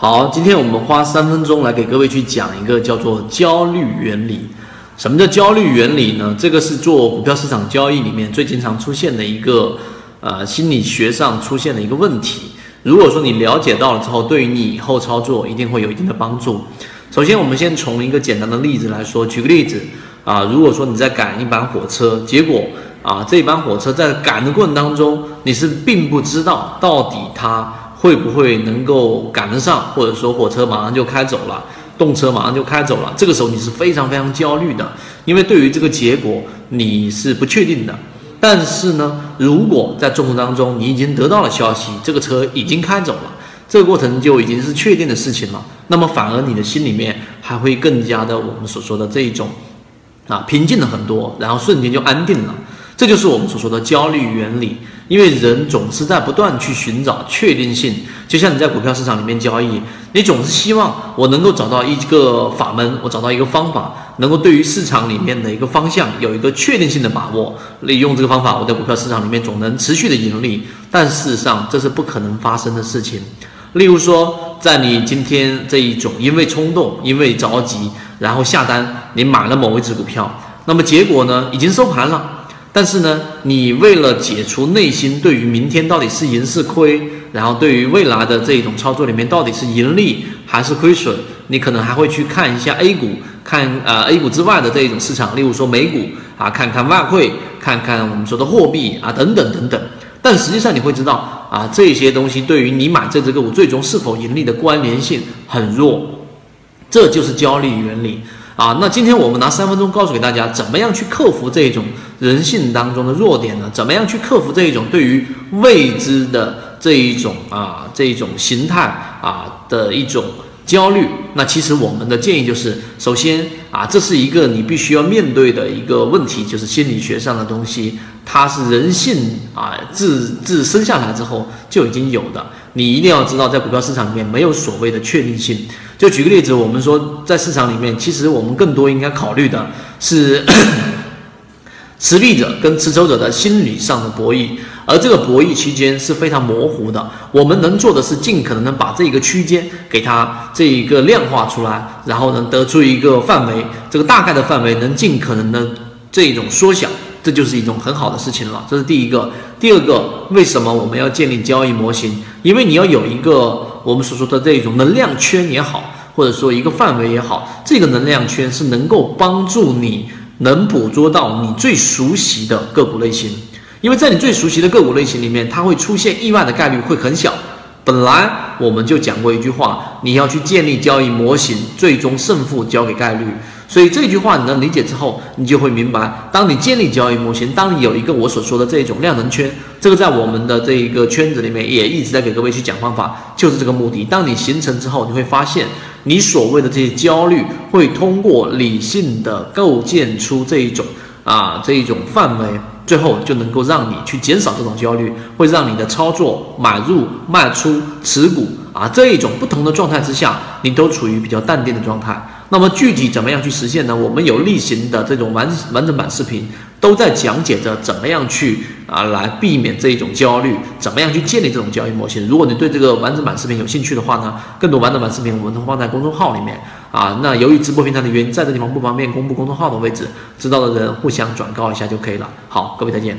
好，今天我们花三分钟来给各位去讲一个叫做焦虑原理。什么叫焦虑原理呢？这个是做股票市场交易里面最经常出现的一个呃心理学上出现的一个问题。如果说你了解到了之后，对于你以后操作一定会有一定的帮助。首先，我们先从一个简单的例子来说，举个例子。啊，如果说你在赶一班火车，结果啊这一班火车在赶的过程当中，你是并不知道到底它。会不会能够赶得上，或者说火车马上就开走了，动车马上就开走了？这个时候你是非常非常焦虑的，因为对于这个结果你是不确定的。但是呢，如果在中途当中你已经得到了消息，这个车已经开走了，这个过程就已经是确定的事情了，那么反而你的心里面还会更加的我们所说的这一种啊平静了很多，然后瞬间就安定了。这就是我们所说的焦虑原理，因为人总是在不断去寻找确定性。就像你在股票市场里面交易，你总是希望我能够找到一个法门，我找到一个方法，能够对于市场里面的一个方向有一个确定性的把握。利用这个方法，我在股票市场里面总能持续的盈利。但事实上，这是不可能发生的事情。例如说，在你今天这一种因为冲动、因为着急，然后下单，你买了某一只股票，那么结果呢，已经收盘了。但是呢，你为了解除内心对于明天到底是赢是亏，然后对于未来的这一种操作里面到底是盈利还是亏损，你可能还会去看一下 A 股，看呃 A 股之外的这一种市场，例如说美股啊，看看外汇，看看我们说的货币啊等等等等。但实际上你会知道啊，这些东西对于你买这只个股最终是否盈利的关联性很弱，这就是焦虑原理。啊，那今天我们拿三分钟告诉给大家，怎么样去克服这种人性当中的弱点呢？怎么样去克服这一种对于未知的这一种啊这一种形态啊的一种焦虑？那其实我们的建议就是，首先啊，这是一个你必须要面对的一个问题，就是心理学上的东西，它是人性啊自自生下来之后就已经有的。你一定要知道，在股票市场里面没有所谓的确定性。就举个例子，我们说在市场里面，其实我们更多应该考虑的是持币者跟持筹者的心理上的博弈，而这个博弈期间是非常模糊的。我们能做的是尽可能的把这个区间给它这一个量化出来，然后能得出一个范围，这个大概的范围能尽可能的这一种缩小，这就是一种很好的事情了。这是第一个。第二个，为什么我们要建立交易模型？因为你要有一个。我们所说的这种能量圈也好，或者说一个范围也好，这个能量圈是能够帮助你能捕捉到你最熟悉的个股类型，因为在你最熟悉的个股类型里面，它会出现意外的概率会很小。本来我们就讲过一句话，你要去建立交易模型，最终胜负交给概率。所以这句话你能理解之后，你就会明白，当你建立交易模型，当你有一个我所说的这种量能圈，这个在我们的这一个圈子里面也一直在给各位去讲方法，就是这个目的。当你形成之后，你会发现，你所谓的这些焦虑会通过理性的构建出这一种啊这一种范围，最后就能够让你去减少这种焦虑，会让你的操作买入卖出持股啊这一种不同的状态之下，你都处于比较淡定的状态。那么具体怎么样去实现呢？我们有例行的这种完完整版视频，都在讲解着怎么样去啊来避免这一种焦虑，怎么样去建立这种交易模型。如果你对这个完整版视频有兴趣的话呢，更多完整版视频我们都放在公众号里面啊。那由于直播平台的原因，在这地方不方便公布公众号的位置，知道的人互相转告一下就可以了。好，各位再见。